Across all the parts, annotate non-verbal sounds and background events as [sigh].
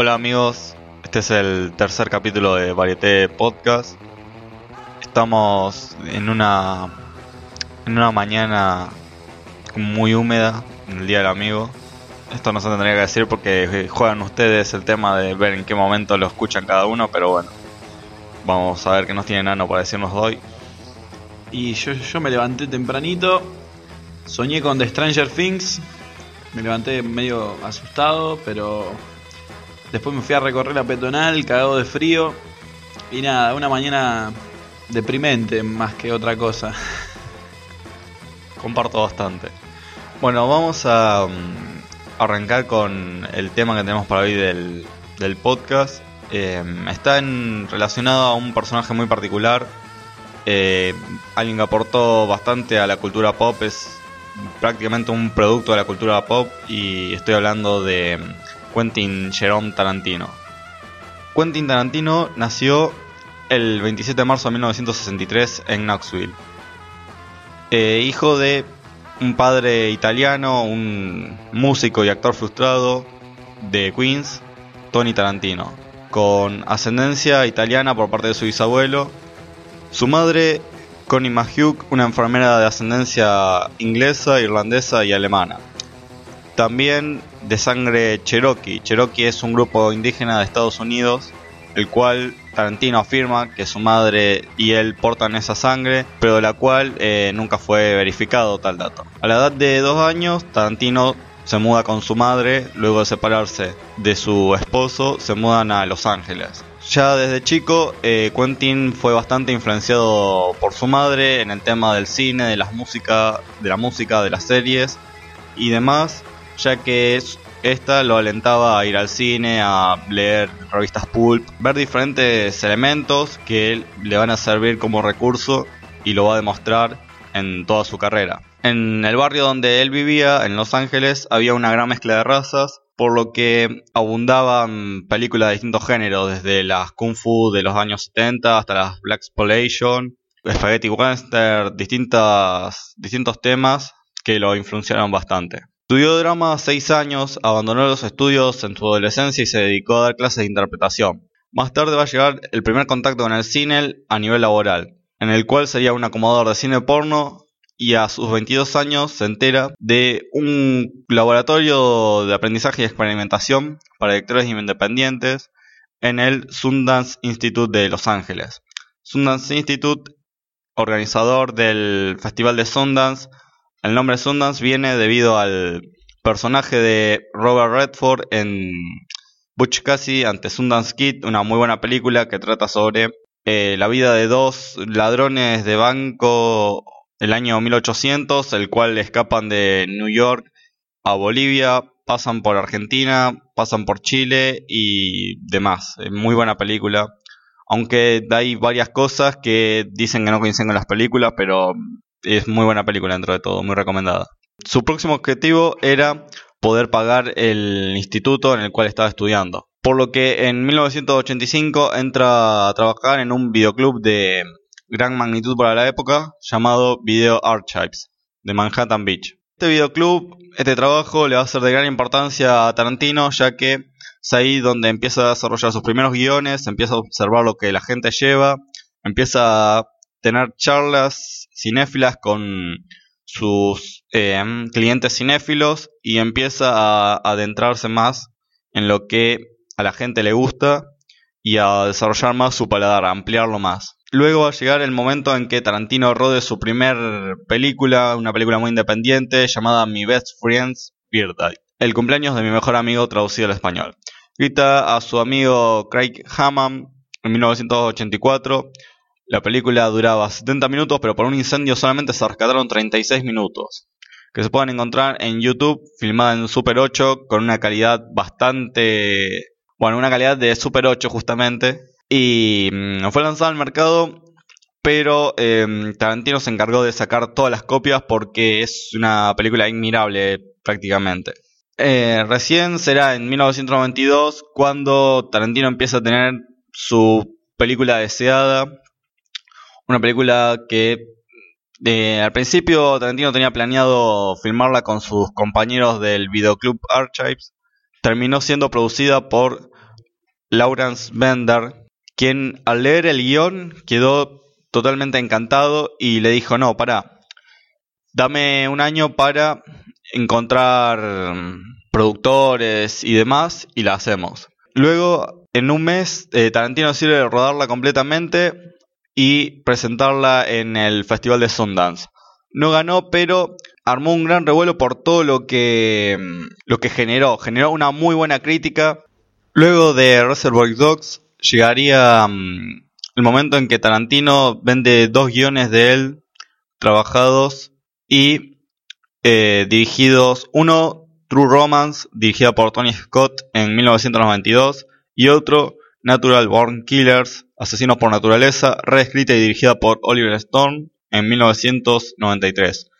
Hola amigos, este es el tercer capítulo de Varieté Podcast. Estamos en una en una mañana muy húmeda, en el día del amigo. Esto no se tendría que decir porque juegan ustedes el tema de ver en qué momento lo escuchan cada uno, pero bueno, vamos a ver qué nos tiene Nano para decirnos hoy. Y yo, yo me levanté tempranito, soñé con The Stranger Things, me levanté medio asustado, pero después me fui a recorrer la peatonal, cagado de frío, y nada, una mañana deprimente más que otra cosa. Comparto bastante. Bueno, vamos a um, arrancar con el tema que tenemos para hoy del, del podcast. Eh, está relacionado a un personaje muy particular, eh, alguien que aportó bastante a la cultura pop, es prácticamente un producto de la cultura pop y estoy hablando de Quentin Jerome Tarantino. Quentin Tarantino nació el 27 de marzo de 1963 en Knoxville. Eh, hijo de un padre italiano, un músico y actor frustrado de Queens, Tony Tarantino, con ascendencia italiana por parte de su bisabuelo. Su madre, Connie Mahuk, una enfermera de ascendencia inglesa, irlandesa y alemana. También de sangre cherokee. Cherokee es un grupo indígena de Estados Unidos, el cual Tarantino afirma que su madre y él portan esa sangre, pero de la cual eh, nunca fue verificado tal dato. A la edad de dos años, Tarantino se muda con su madre, luego de separarse de su esposo, se mudan a Los Ángeles. Ya desde chico, eh, Quentin fue bastante influenciado por su madre en el tema del cine, de las música, de la música, de las series y demás, ya que esta lo alentaba a ir al cine, a leer revistas pulp, ver diferentes elementos que le van a servir como recurso y lo va a demostrar en toda su carrera. En el barrio donde él vivía, en Los Ángeles, había una gran mezcla de razas, por lo que abundaban películas de distintos géneros, desde las kung fu de los años 70 hasta las black exploitation, spaghetti western, distintas, distintos temas que lo influenciaron bastante. Estudió drama seis años, abandonó los estudios en su adolescencia y se dedicó a dar clases de interpretación. Más tarde va a llegar el primer contacto con el cine a nivel laboral, en el cual sería un acomodador de cine porno y a sus 22 años se entera de un laboratorio de aprendizaje y experimentación para directores independientes en el Sundance Institute de Los Ángeles. Sundance Institute, organizador del Festival de Sundance, el nombre Sundance viene debido al personaje de Robert Redford en Butch Cassidy ante Sundance Kid, una muy buena película que trata sobre eh, la vida de dos ladrones de banco el año 1800, el cual escapan de New York a Bolivia, pasan por Argentina, pasan por Chile y demás. Muy buena película. Aunque hay varias cosas que dicen que no coinciden con las películas, pero es muy buena película dentro de todo, muy recomendada. Su próximo objetivo era poder pagar el instituto en el cual estaba estudiando. Por lo que en 1985 entra a trabajar en un videoclub de gran magnitud para la época llamado Video Archives de Manhattan Beach. Este videoclub, este trabajo le va a ser de gran importancia a Tarantino ya que es ahí donde empieza a desarrollar sus primeros guiones, empieza a observar lo que la gente lleva, empieza a tener charlas cinéfilas con sus eh, clientes cinéfilos y empieza a adentrarse más en lo que a la gente le gusta y a desarrollar más su paladar, a ampliarlo más. Luego va a llegar el momento en que Tarantino rode su primer película, una película muy independiente llamada Mi Best Friend's Birthday, el cumpleaños de mi mejor amigo traducido al español. Grita a su amigo Craig Hammond en 1984 la película duraba 70 minutos, pero por un incendio solamente se rescataron 36 minutos. Que se pueden encontrar en YouTube, filmada en Super 8, con una calidad bastante. Bueno, una calidad de Super 8 justamente. Y mm, fue lanzada al mercado, pero em, Tarantino se encargó de sacar todas las copias porque es una película admirable prácticamente. Eh, recién será en 1992 cuando Tarantino empieza a tener su película deseada, una película que eh, al principio Tarantino tenía planeado filmarla con sus compañeros del videoclub Archives. Terminó siendo producida por Lawrence Bender, quien al leer el guion quedó totalmente encantado y le dijo, no, para, dame un año para encontrar productores y demás y la hacemos. Luego, en un mes, eh, Tarantino decide rodarla completamente y presentarla en el Festival de Sundance. No ganó, pero armó un gran revuelo por todo lo que, lo que generó. Generó una muy buena crítica. Luego de Reservoir Dogs llegaría mm, el momento en que Tarantino vende dos guiones de él trabajados y eh, dirigidos. Uno, True Romance, dirigida por Tony Scott en 1992, y otro, Natural Born Killers, Asesinos por Naturaleza, reescrita y dirigida por Oliver Stone en 1993.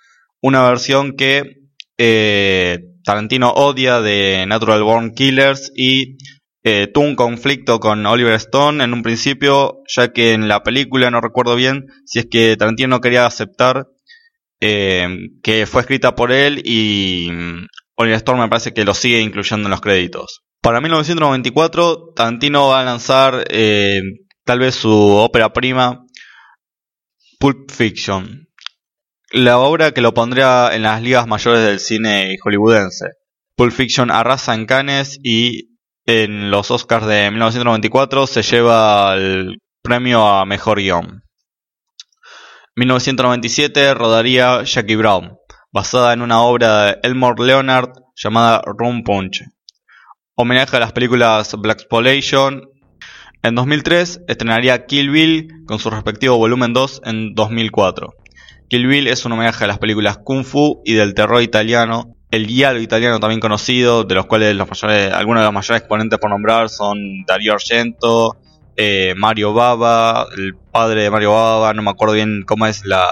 Una versión que eh, Tarantino odia de Natural Born Killers y eh, tuvo un conflicto con Oliver Stone en un principio, ya que en la película no recuerdo bien si es que Tarantino no quería aceptar eh, que fue escrita por él y mm, Oliver Stone me parece que lo sigue incluyendo en los créditos. Para 1994, Tarantino va a lanzar eh, tal vez su ópera prima, Pulp Fiction. La obra que lo pondría en las ligas mayores del cine hollywoodense. Pulp Fiction arrasa en Cannes y en los Oscars de 1994 se lleva el premio a mejor guion. 1997 rodaría Jackie Brown, basada en una obra de Elmore Leonard llamada Room Punch. Homenaje a las películas Black Exploitation. En 2003 estrenaría Kill Bill con su respectivo volumen 2 en 2004. Kill Bill es un homenaje a las películas Kung Fu y del terror italiano el diálogo italiano también conocido, de los cuales los mayores, algunos de los mayores exponentes por nombrar son Dario Argento, eh, Mario Baba, el padre de Mario Baba, no me acuerdo bien cómo es la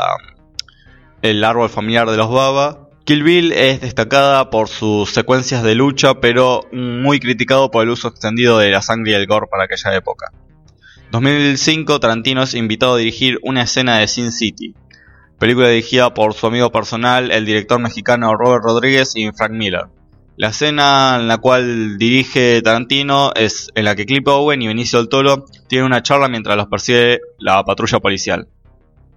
el árbol familiar de los Baba. Kill Bill es destacada por sus secuencias de lucha, pero muy criticado por el uso extendido de la sangre y el gore para aquella época. 2005 Tarantino es invitado a dirigir una escena de Sin City, película dirigida por su amigo personal, el director mexicano Robert Rodríguez y Frank Miller. La escena en la cual dirige Tarantino es en la que Clip Owen y Benicio del Toro tienen una charla mientras los persigue la patrulla policial.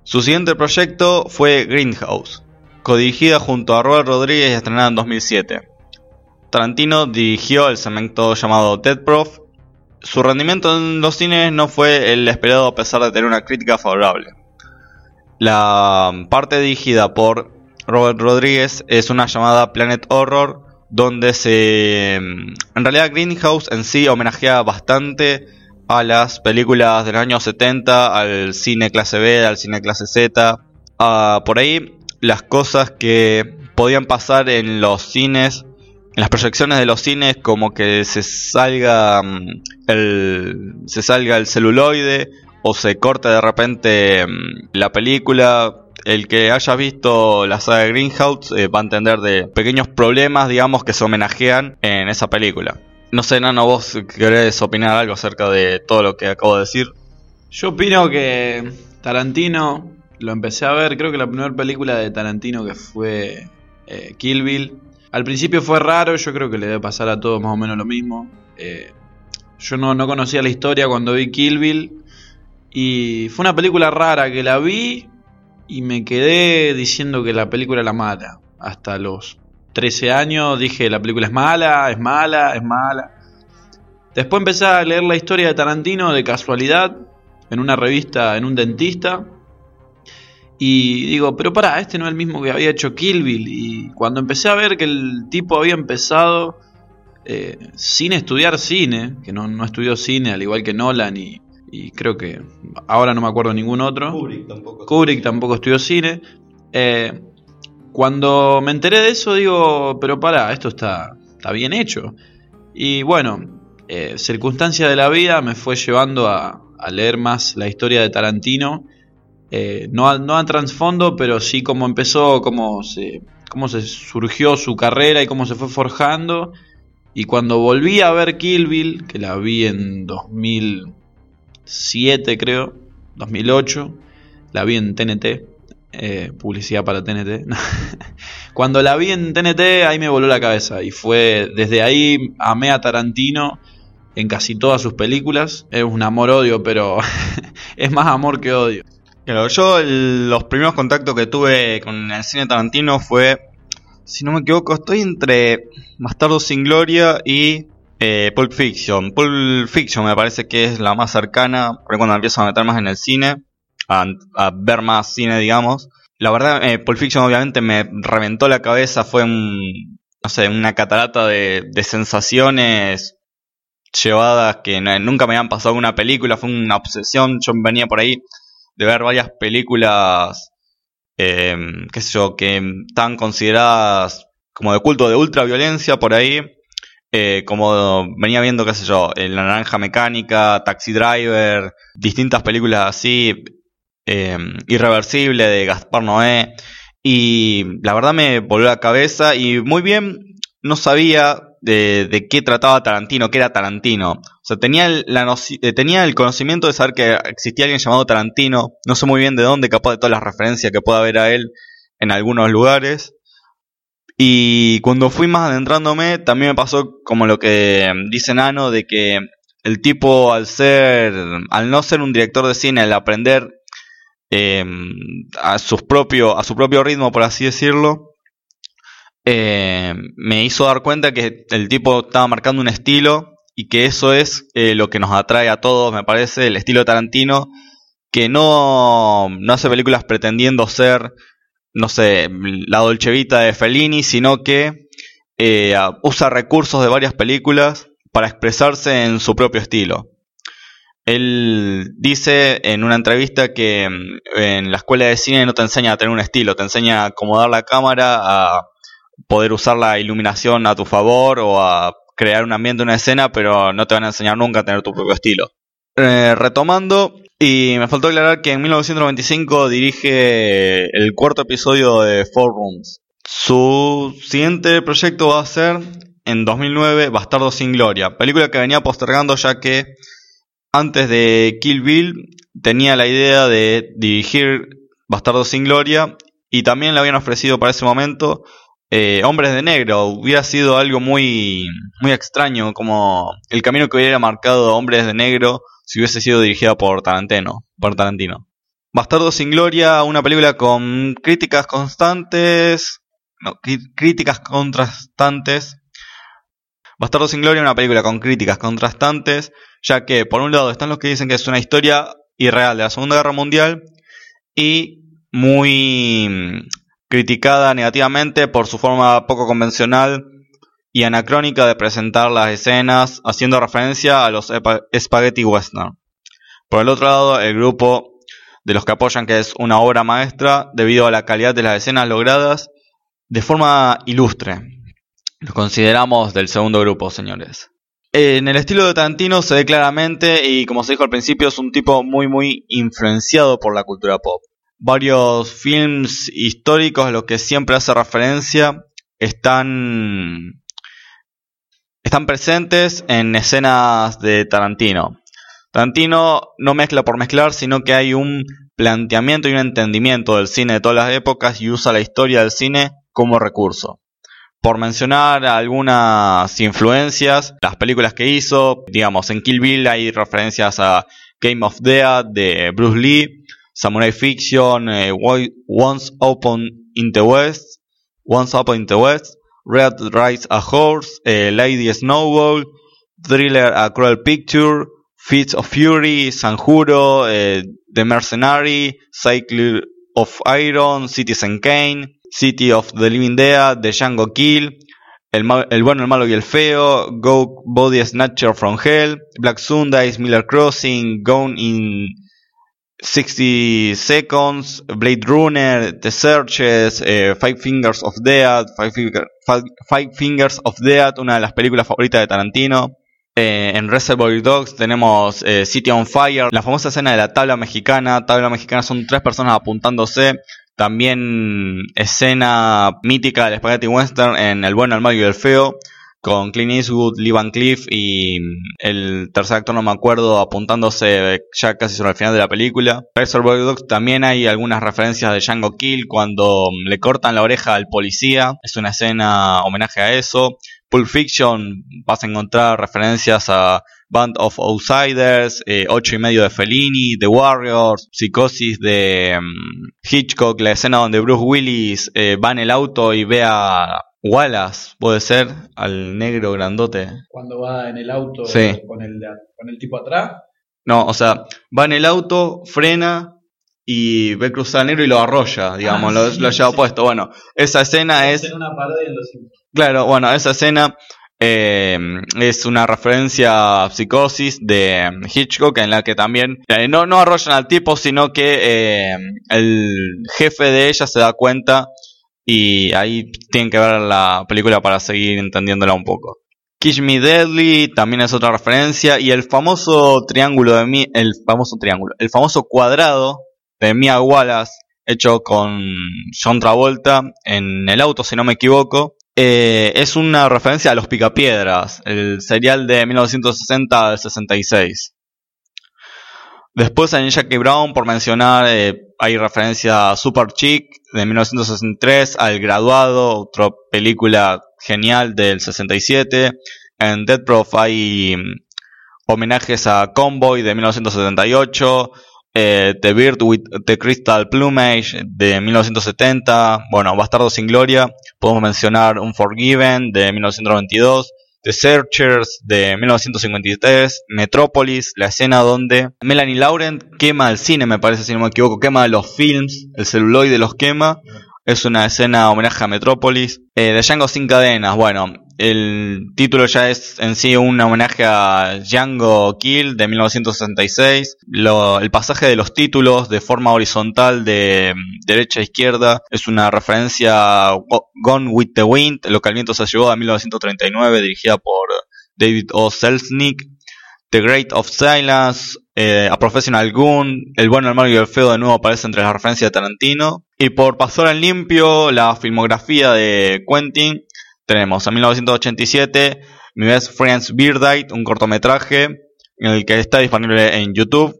Su siguiente proyecto fue Greenhouse, codirigida junto a Robert Rodríguez y estrenada en 2007. Tarantino dirigió el segmento llamado Dead Prof. Su rendimiento en los cines no fue el esperado a pesar de tener una crítica favorable. La parte dirigida por Robert Rodríguez es una llamada Planet Horror, donde se... En realidad Greenhouse en sí homenajea bastante a las películas del año 70, al cine clase B, al cine clase Z. por ahí las cosas que podían pasar en los cines, en las proyecciones de los cines, como que se salga mm, el, se salga el celuloide o se corta de repente mm, la película. El que haya visto la saga de Greenhouse eh, va a entender de pequeños problemas, digamos, que se homenajean en esa película. No sé, Nano, vos querés opinar algo acerca de todo lo que acabo de decir. Yo opino que Tarantino, lo empecé a ver, creo que la primera película de Tarantino que fue eh, Kill Bill. Al principio fue raro, yo creo que le debe pasar a todos más o menos lo mismo. Eh, yo no, no conocía la historia cuando vi Kill Bill y fue una película rara que la vi y me quedé diciendo que la película era mala. Hasta los 13 años dije la película es mala, es mala, es mala. Después empecé a leer la historia de Tarantino de casualidad en una revista, en un dentista. Y digo, pero para, este no es el mismo que había hecho Kill Bill. Y cuando empecé a ver que el tipo había empezado eh, sin estudiar cine, que no, no estudió cine al igual que Nolan y, y creo que ahora no me acuerdo ningún otro. Kubrick tampoco. Kubrick tampoco estudió cine. Eh, cuando me enteré de eso digo, pero para, esto está, está bien hecho. Y bueno, eh, circunstancia de la vida me fue llevando a, leer más la historia de Tarantino. Eh, no, no a trasfondo, pero sí cómo empezó, cómo se, cómo se surgió su carrera y cómo se fue forjando. Y cuando volví a ver Kill Bill, que la vi en 2000, 2007 creo, 2008, la vi en TNT, eh, publicidad para TNT. [laughs] Cuando la vi en TNT ahí me voló la cabeza y fue desde ahí amé a Tarantino. en casi todas sus películas. Es un amor-odio, pero [laughs] es más amor que odio. Claro, yo los primeros contactos que tuve con el cine Tarantino fue, si no me equivoco, estoy entre Bastardo sin Gloria y eh, Pulp Fiction. Pulp Fiction me parece que es la más cercana, porque cuando empiezo a meter más en el cine, a, ver más cine, digamos. La verdad, eh, Pulp Fiction obviamente me reventó la cabeza, fue un, no sé, una catarata de, de sensaciones llevadas que nunca me habían pasado en una película, fue una obsesión, yo venía por ahí de ver varias películas, eh, qué yo, que están consideradas como de culto de ultraviolencia por ahí, eh, como venía viendo, qué sé yo, La Naranja Mecánica, Taxi Driver, distintas películas así, eh, Irreversible de Gaspar Noé, y la verdad me volvió la cabeza y muy bien no sabía de, qué trataba Tarantino, qué era Tarantino. O sea, tenía el, eh, tenía el conocimiento de saber que existía alguien llamado Tarantino. No sé muy bien de dónde, capaz de todas las referencias que pueda haber a él en algunos lugares. Y cuando fui más adentrándome, también me pasó como lo que dice Nano, de que el tipo al ser, al no ser un director de cine, al aprender eh, a, sus propio, a su propio ritmo, por así decirlo, eh, me hizo dar cuenta que el tipo estaba marcando un estilo y que eso es eh, lo que nos atrae a todos, me parece, el estilo Tarantino, que no, no hace películas pretendiendo ser, no sé, la Dolcevita de Fellini, sino que eh, usa recursos de varias películas para expresarse en su propio estilo. Él dice en una entrevista que mm, en la escuela de cine no te enseña a tener un estilo, te enseña a acomodar la cámara, a poder usar la iluminación a tu favor o a crear un ambiente, una escena, pero no te van a enseñar nunca a tener tu propio estilo. Eh, retomando, y me faltó aclarar que en 1995 dirige el cuarto episodio de Four Rooms. Su siguiente proyecto va a ser en 2009 Bastardo sin Gloria, película que venía postergando ya que antes de Kill Bill tenía la idea de dirigir Bastardo sin Gloria y también le habían ofrecido para ese momento eh, Hombres de Negro. Hubiera sido algo muy, muy extraño, como el camino que hubiera marcado Hombres de Negro si hubiese sido dirigida por Tarantino. Por Tarantino. Bastardo sin Gloria, una película con críticas constantes. No, críticas contrastantes. Bastardo sin Gloria, una película con críticas contrastantes, ya que por un lado están los que dicen que es una historia irreal de la Segunda Guerra Mundial y muy criticada negativamente por su forma poco convencional y anacrónica de presentar las escenas, haciendo referencia a los spaghetti western. Por el otro lado, el grupo de los que apoyan que es una obra maestra debido a la calidad de las escenas logradas de forma ilustre. Lo consideramos del segundo grupo, señores. En el estilo de Tarantino se ve claramente, y como se dijo al principio, es un tipo muy muy influenciado por la cultura pop varios films históricos a los que siempre hace referencia están, están presentes en escenas de Tarantino. Tarantino no mezcla por mezclar, sino que hay un planteamiento y un entendimiento del cine de todas las épocas y usa la historia del cine como recurso. Por mencionar algunas influencias, las películas que hizo, digamos, en Kill Bill hay referencias a Game of Death de Bruce Lee, Samurai Fiction, eh, Once Open in the West, Once Upon in the West, Red Rides a Horse, eh, Lady Snowball, Thriller A Cruel Picture, Fits of Fury, Sanjuro, eh, The Mercenary, Cycle of Iron, Citizen Kane, City of the Living Dead, The Django Kill, el, el, bueno, el malo y el feo, Go Body Snatcher from Hell, Black Sundays, Miller Crossing, Gone in 60 Seconds, Blade Runner, The Searches, eh, Five Fingers of Death, Five, Fingers of Death, una de las películas favoritas de Tarantino. Eh, en Reservoir Dogs tenemos eh, City on Fire, la famosa escena de la tabla mexicana. Tabla mexicana son tres personas apuntándose. También escena mítica del Spaghetti Western en El bueno, el malo y el feo con Clint Eastwood, Lee Van Cleef y el tercer actor no me acuerdo apuntándose ya casi sobre el final de la película. Reservoir Dogs también hay algunas referencias de Django Kill cuando le cortan la oreja al policía, es una escena homenaje a eso. Pulp Fiction vas a encontrar referencias a Band of Outsiders, eh, Ocho y medio de Fellini, The Warriors, Psicosis de mm, Hitchcock, la escena donde Bruce Willis eh, va en el auto y ve a Wallace, puede ser, al negro grandote. Cuando va en el auto Sí. con, el, con el tipo atrás. No, o sea, va en el auto, frena y ve cruzar al negro y lo arrolla, digamos, Ah, lo, sí, lo lleva sí. puesto. Bueno, esa escena es una los. Claro, bueno, esa escena eh, es una referencia a Psicosis de Hitchcock en la que también eh, no, no arrollan al tipo, sino que eh, el jefe de ella se da cuenta y ahí tienen que ver la película para seguir entendiéndola un poco. Kiss Me Deadly también es otra referencia y el famoso triángulo de mi, el famoso triángulo, el famoso cuadrado de Mia Wallace hecho con John Travolta en el auto, si no me equivoco, eh, es una referencia a Los Picapiedras, el serial de 1960 al 66. Después en Jackie Brown, por mencionar, eh, hay referencia a Super Chick de 1963, al Graduado, otra película genial del 67. En Dead Prof hay mm, homenajes a Convoy de 1978. eh, The Bird with the Crystal Plumage de 1970. Bueno, Bastardo sin Gloria. Podemos mencionar Unforgiven de 1992. The Searchers de 1953, Metropolis, la escena donde Melanie Laurent quema el cine, me parece, si no me equivoco, quema los films, el celuloide los quema. Es una escena homenaje a Metropolis. Eh, de Django sin cadenas, bueno, el título ya es en sí un homenaje a Django Kill de 1966. Lo- el pasaje de los títulos de forma horizontal de mm, derecha a izquierda es una referencia a Go- Gone with the Wind, lo que viento se llevó de 1939, dirigida por David O. Selznick. The Great of Silence, eh, A Professional Goon, El bueno, el malo y el feo de nuevo aparece entre las referencias de Tarantino. Y por pasar en limpio, la filmografía de Quentin, tenemos en 1987 Mi Best Friend's Beardite, un cortometraje en el que está disponible en YouTube.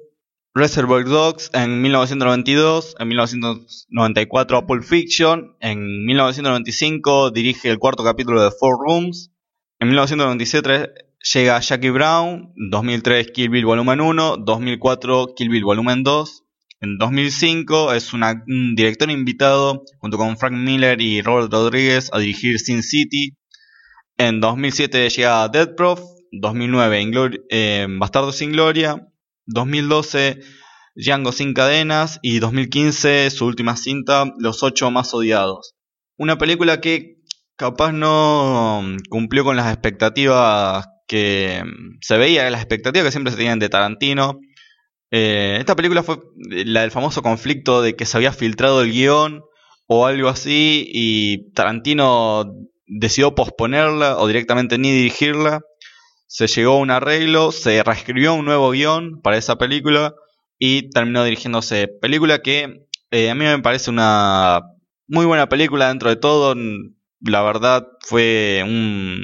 Reservoir Dogs en 1992, en 1994 Pulp Fiction, en 1995 dirige el cuarto capítulo de Four Rooms, en 1997 llega Jackie Brown, 2003 Kill Bill Volumen 1, 2004 Kill Bill Volumen 2, en 2005 es un director invitado junto con Frank Miller y Robert Rodríguez a dirigir Sin City. En 2007 llega Dead Prof, 2009 Inglori- eh, Bastardo sin Gloria, 2012 Django sin cadenas y 2015 su última cinta Los ocho más odiados. Una película que capaz no mm, cumplió con las expectativas que mm, se veía, las expectativas que siempre se tenían de Tarantino. Eh, esta película fue la del famoso conflicto de que se había filtrado el guion o algo así y Tarantino decidió posponerla o directamente ni dirigirla. Se llegó a un arreglo, se reescribió un nuevo guion para esa película y terminó dirigiéndose. Película que eh, a mí me parece una muy buena película dentro de todo. La verdad fue un,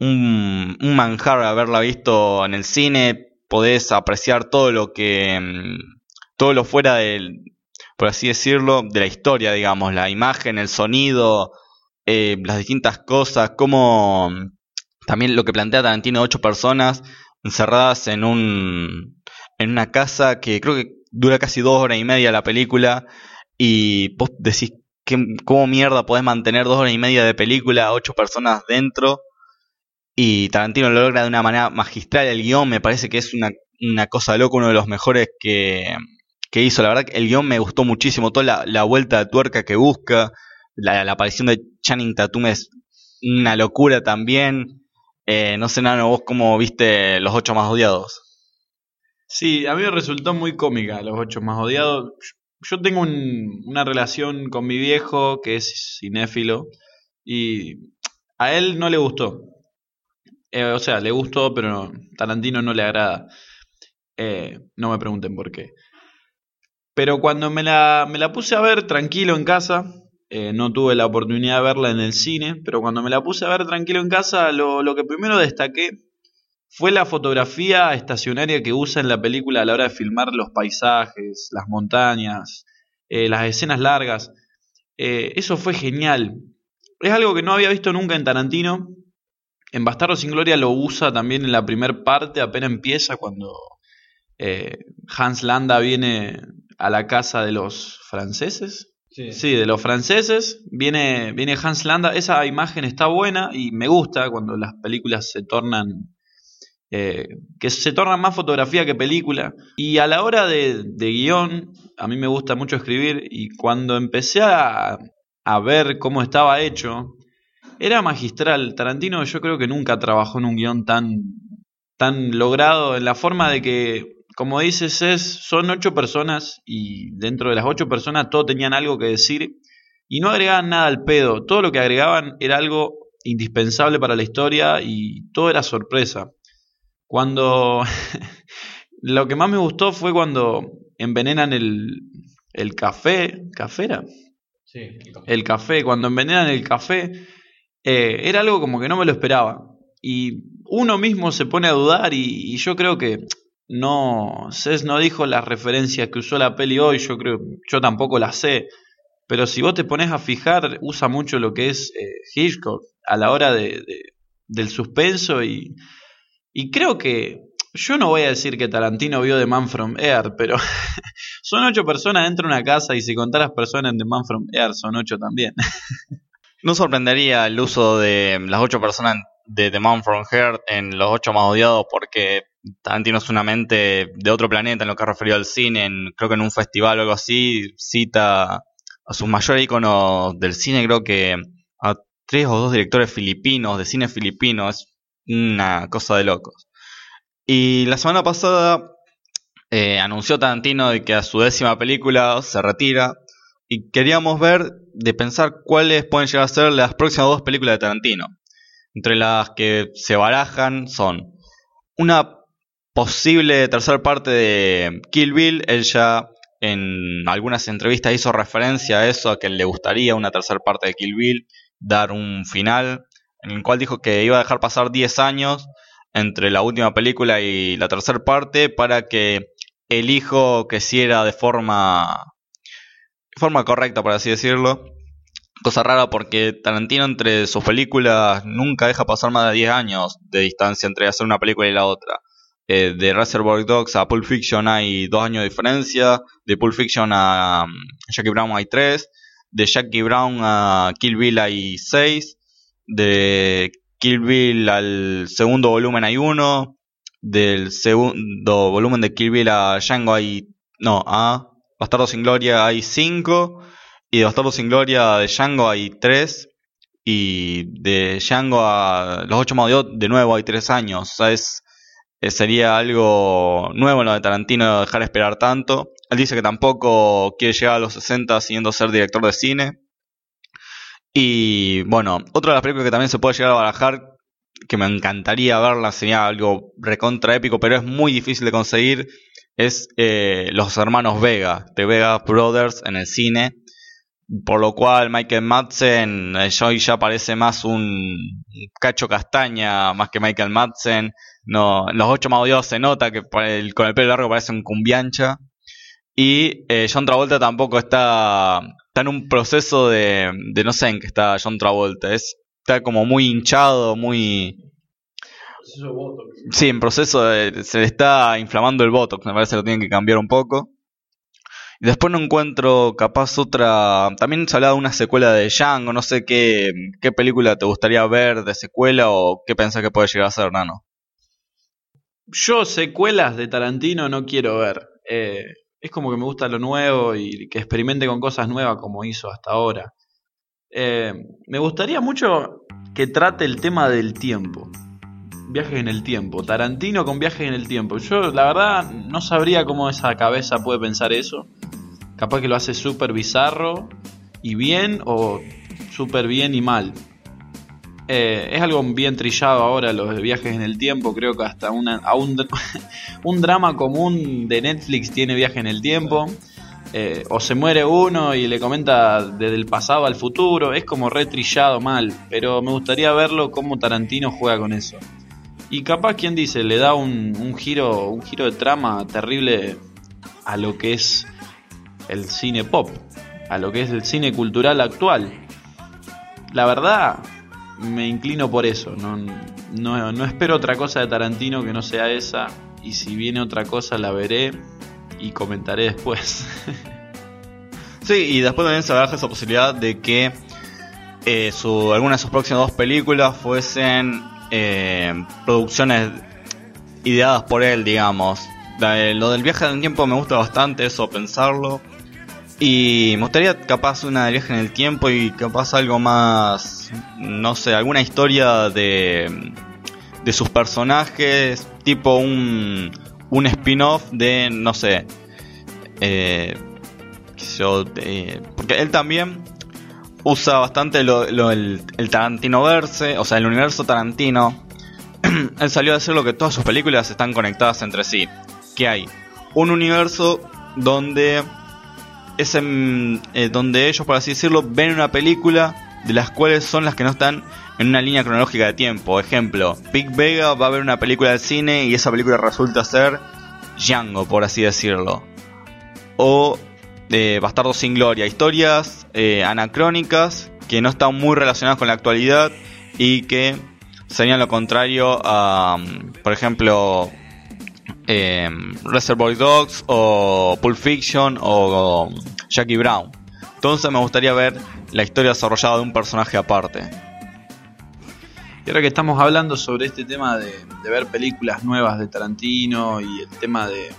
un, un manjar haberla visto en el cine. Podés apreciar todo lo que. mm, todo lo fuera del. por así decirlo, de la historia, digamos. La imagen, el sonido, eh, las distintas cosas, como. También lo que plantea Tarantino, ocho personas encerradas en un. en una casa que creo que dura casi dos horas y media la película. Y vos decís, ¿qué- ¿cómo mierda podés mantener dos horas y media de película, ocho personas dentro? Y Tarantino lo logra de una manera magistral. El guion me parece que es una, cosa loca, uno de los mejores que, que hizo. La verdad que el guion me gustó muchísimo. Toda la, vuelta de tuerca que busca. La, aparición de Channing Tatum es una locura también. Eh, no sé, Nano, vos cómo viste los ocho más odiados. Sí, a mí me resultó muy cómica Los Ocho Más Odiados. Yo tengo un- una relación con mi viejo que es cinéfilo y a él no le gustó. Eh, o sea, le gustó, pero no, Tarantino no le agrada. Eh, no me pregunten por qué. Pero cuando me la, me la puse a ver tranquilo en casa, eh, no tuve la oportunidad de verla en el cine, pero cuando me la puse a ver tranquilo en casa, lo, lo que primero destaqué fue la fotografía estacionaria que usa en la película a la hora de filmar los paisajes, las montañas, las escenas largas. Eso fue genial. Es algo que no había visto nunca en Tarantino. En Bastardo sin Gloria lo usa también en la primera parte, apenas empieza cuando eh, Hans Landa viene a la casa de los franceses. Sí. de los franceses. Viene, viene Hans Landa. Esa imagen está buena y me gusta cuando las películas se tornan. Eh, que se tornan más fotografía que película. Y a la hora de, de guion, a mí me gusta mucho escribir. Y cuando empecé a, a ver cómo estaba hecho, era magistral. Tarantino yo creo que nunca trabajó en un guion tan, tan logrado en la forma de que como dices, es, son ocho personas y dentro de las ocho personas todos tenían algo que decir y no agregaban nada al pedo. Todo lo que agregaban era algo indispensable para la historia y todo era sorpresa. Cuando... [laughs] lo que más me gustó fue cuando envenenan el, el café. ¿Café era? Sí, el café. Cuando envenenan el café, eh, era algo como que no me lo esperaba. Y uno mismo se pone a dudar y yo creo que no, Cés no dijo las referencias que usó la peli hoy, yo creo, yo tampoco las sé, pero si vos te pones a fijar, usa mucho lo que es eh, Hitchcock a la hora de, del suspenso y, y creo que, yo no voy a decir que Tarantino vio The Man From Air, pero [laughs] son ocho personas dentro de una casa y si contaras personas en The Man From Air son ocho también. [laughs] no sorprendería el uso de las ocho personas de The Man From Air en los ocho más odiados porque Tarantino es una mente de otro planeta en lo que ha referido al cine, creo que en un festival o algo así, cita a sus mayores iconos del cine, creo que a tres o dos directores filipinos, de cine filipino, es una cosa de locos. Y la semana pasada eh, anunció Tarantino de que a su décima película se retira y queríamos ver, de pensar cuáles pueden llegar a ser las próximas dos películas de Tarantino. Entre las que se barajan son una posible tercera parte de Kill Bill. Él ya en algunas entrevistas hizo referencia a eso, a que le gustaría una tercera parte de Kill Bill, dar un final, en el cual dijo que iba a dejar pasar 10 años entre la última película y la tercera parte para que el hijo creciera de forma, forma correcta, por así decirlo. Cosa rara porque Tarantino entre sus películas nunca deja pasar más de 10 años de distancia entre hacer una película y la otra. Eh, de Reservoir Dogs a Pulp Fiction hay dos años de diferencia. De Pulp Fiction a um, Jackie Brown hay tres. De Jackie Brown a Kill Bill hay seis. De Kill Bill al segundo volumen hay uno. Del segundo volumen de Kill Bill a Django hay. No, a Bastardo sin Gloria hay cinco. Y de Bastardo sin Gloria de Django hay tres. Y de Django a Los Ocho Más de nuevo hay tres años. O sea, es eh, sería algo nuevo en lo de Tarantino dejar esperar tanto. Él dice que tampoco quiere llegar a los 60 siguiendo ser director de cine. Y bueno, otra de las películas que también se puede llegar a barajar, que me encantaría verla, sería algo recontra épico, pero es muy difícil de conseguir, es eh, Los Hermanos Vega, de Vega Brothers en el cine. Por lo cual Michael Madsen eh, hoy ya parece más un cacho castaña más que Michael Madsen. No, los ocho más se nota que con el pelo largo parece un cumbiancha. Y eh, John Travolta tampoco está, está en un proceso de, de no sé en qué está John Travolta. Es, está como muy hinchado, muy... Sí, en proceso de, se le está inflamando el botox, me parece que lo tienen que cambiar un poco. Y después no encuentro capaz otra... También se hablaba de una secuela de Django, no sé qué, qué película te gustaría ver de secuela o qué pensás que puede llegar a ser, Nano. Yo secuelas de Tarantino no quiero ver. Eh, es como que me gusta lo nuevo y que experimente con cosas nuevas como hizo hasta ahora. Eh, me gustaría mucho que trate el tema del tiempo. Viajes en el tiempo. Tarantino con viajes en el tiempo. Yo la verdad no sabría cómo esa cabeza puede pensar eso. Capaz que lo hace súper bizarro y bien o súper bien y mal. Eh, es algo bien trillado ahora los viajes en el tiempo. Creo que hasta una, un, [laughs] un, drama común de Netflix tiene viaje en el tiempo. Eh, o se muere uno y le comenta desde el pasado al futuro. Es como retrillado mal. Pero me gustaría verlo cómo Tarantino juega con eso. Y capaz quien dice, le da un, un giro, un giro de trama terrible a lo que es el cine pop, a lo que es el cine cultural actual. La verdad, me inclino por eso. No, no, no espero otra cosa de Tarantino que no sea esa. Y si viene otra cosa la veré y comentaré después. [laughs] sí, y después también se baraja esa posibilidad de que eh, su, algunas de sus próximas dos películas fuesen eh, producciones ideadas por él, digamos. lo del viaje en el tiempo me gusta bastante, eso, pensarlo. Y me gustaría capaz una de viaje en el tiempo y capaz algo más, no sé, alguna historia de, de sus personajes, tipo un, un spin-off de, no sé, eh, porque él también usa bastante lo, el, el, Tarantino verse, o sea, el universo Tarantino. [clears throat] él salió a decir lo que todas sus películas están conectadas entre sí. Que hay un universo donde es eh, donde ellos, por así decirlo, ven una película de las cuales son las que no están en una línea cronológica de tiempo. Ejemplo, Big Vega va a ver una película de cine y esa película resulta ser Django, por así decirlo. O eh, Bastardo sin Gloria, historias eh, anacrónicas que no están muy relacionadas con la actualidad y que serían lo contrario a, por ejemplo, eh, Reservoir Dogs o Pulp Fiction o, Jackie Brown. Entonces me gustaría ver la historia desarrollada de un personaje aparte. Y ahora que estamos hablando sobre este tema de, ver películas nuevas de Tarantino y el tema de,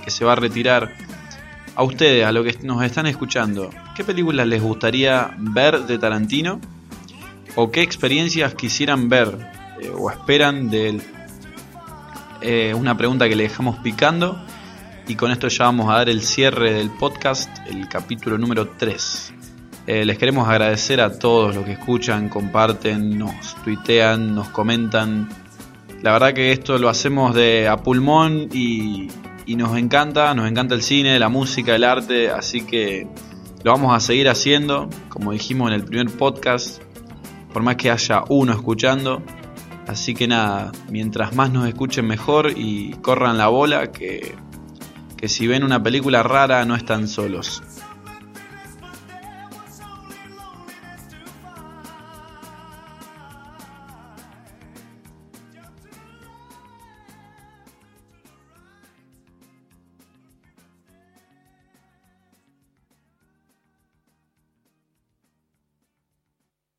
que se va a retirar, a ustedes, a los que nos están escuchando, ¿qué películas les gustaría ver de Tarantino? ¿O qué experiencias quisieran ver eh, o esperan de él? Eh, una pregunta que le dejamos picando y con esto ya vamos a dar el cierre del podcast, el capítulo número 3. Eh, les queremos agradecer a todos los que escuchan, comparten, nos tuitean, nos comentan. La verdad que esto lo hacemos de a pulmón y, nos encanta, nos encanta el cine, la música, el arte, así que lo vamos a seguir haciendo, como dijimos en el primer podcast, por más que haya uno escuchando. Así que nada, mientras más nos escuchen mejor y corran la bola, que, que si ven una película rara no están solos.